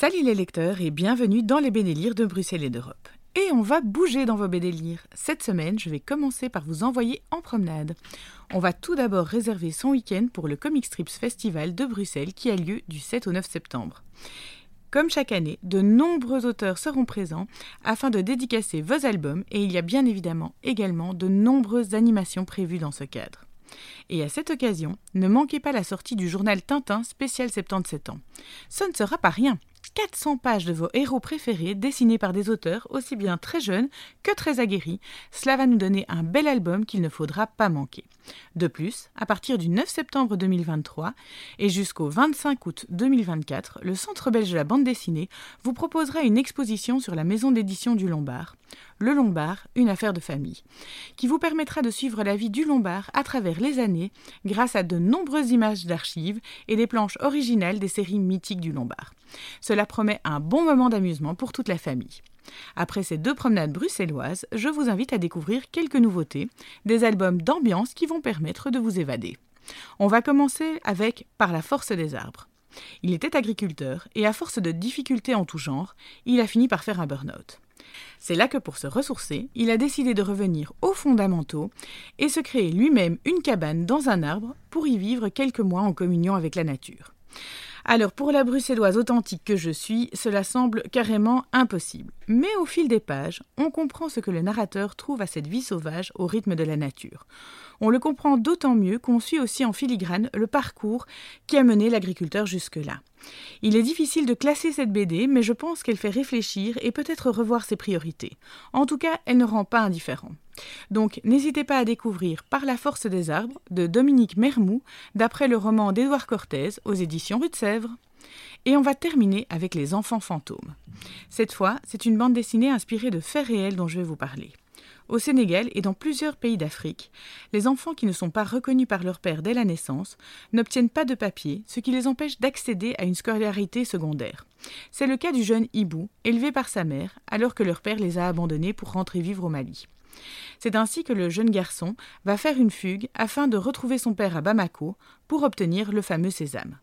Salut les lecteurs et bienvenue dans les BD de Bruxelles et d'Europe. Et on va bouger dans vos BD Cette semaine, je vais commencer par vous envoyer en promenade. On va tout d'abord réserver son week-end pour le Comic Strips Festival de Bruxelles qui a lieu du 7 au 9 septembre. Comme chaque année, de nombreux auteurs seront présents afin de dédicacer vos albums et il y a bien évidemment également de nombreuses animations prévues dans ce cadre. Et à cette occasion, ne manquez pas la sortie du journal Tintin spécial 77 ans. Ce ne sera pas rien. 400 pages de vos héros préférés dessinés par des auteurs aussi bien très jeunes que très aguerris. Cela va nous donner un bel album qu'il ne faudra pas manquer. De plus, à partir du 9 septembre 2023 et jusqu'au 25 août 2024, le Centre belge de la bande dessinée vous proposera une exposition sur la maison d'édition du Lombard, Le Lombard, une affaire de famille, qui vous permettra de suivre la vie du Lombard à travers les années grâce à de nombreuses images d'archives et des planches originales des séries mythiques du Lombard. Cela promet un bon moment d'amusement pour toute la famille. Après ces deux promenades bruxelloises, je vous invite à découvrir quelques nouveautés, des albums d'ambiance qui vont permettre de vous évader. On va commencer avec Par la force des arbres. Il était agriculteur et à force de difficultés en tout genre, il a fini par faire un burn-out. C'est là que pour se ressourcer, il a décidé de revenir aux fondamentaux et se créer lui-même une cabane dans un arbre pour y vivre quelques mois en communion avec la nature. Alors pour la bruxelloise authentique que je suis, cela semble carrément impossible. Mais au fil des pages, on comprend ce que le narrateur trouve à cette vie sauvage au rythme de la nature. On le comprend d'autant mieux qu'on suit aussi en filigrane le parcours qui a mené l'agriculteur jusque-là. Il est difficile de classer cette BD, mais je pense qu'elle fait réfléchir et peut-être revoir ses priorités. En tout cas, elle ne rend pas indifférent. Donc n'hésitez pas à découvrir Par la force des arbres de Dominique Mermou, d'après le roman d'Édouard Cortez aux éditions Rue de Sèvres. Et on va terminer avec Les enfants fantômes. Cette fois, c'est une bande dessinée inspirée de faits réels dont je vais vous parler. Au Sénégal et dans plusieurs pays d'Afrique, les enfants qui ne sont pas reconnus par leur père dès la naissance n'obtiennent pas de papier, ce qui les empêche d'accéder à une scolarité secondaire. C'est le cas du jeune Hibou, élevé par sa mère, alors que leur père les a abandonnés pour rentrer vivre au Mali. C'est ainsi que le jeune garçon va faire une fugue afin de retrouver son père à Bamako pour obtenir le fameux sésame.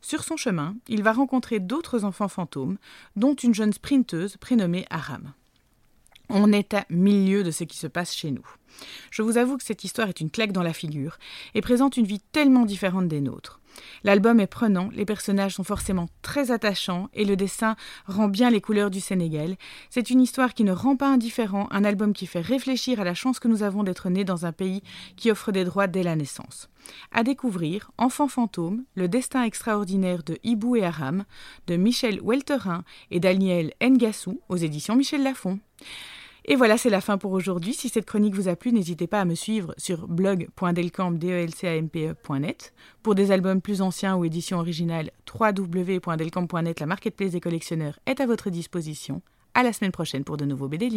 Sur son chemin, il va rencontrer d'autres enfants fantômes, dont une jeune sprinteuse prénommée Aram. On est à milieu de ce qui se passe chez nous. Je vous avoue que cette histoire est une claque dans la figure et présente une vie tellement différente des nôtres. L'album est prenant, les personnages sont forcément très attachants et le dessin rend bien les couleurs du Sénégal. C'est une histoire qui ne rend pas indifférent, un album qui fait réfléchir à la chance que nous avons d'être nés dans un pays qui offre des droits dès la naissance. À découvrir Enfant fantôme, le destin extraordinaire de Hibou et Aram, de Michel Welterin et Daniel Ngassou aux éditions Michel Lafon. Et voilà, c'est la fin pour aujourd'hui. Si cette chronique vous a plu, n'hésitez pas à me suivre sur blog.delcamp.net. Pour des albums plus anciens ou éditions originales, www.delcamp.net, la marketplace des collectionneurs est à votre disposition. À la semaine prochaine pour de nouveaux BD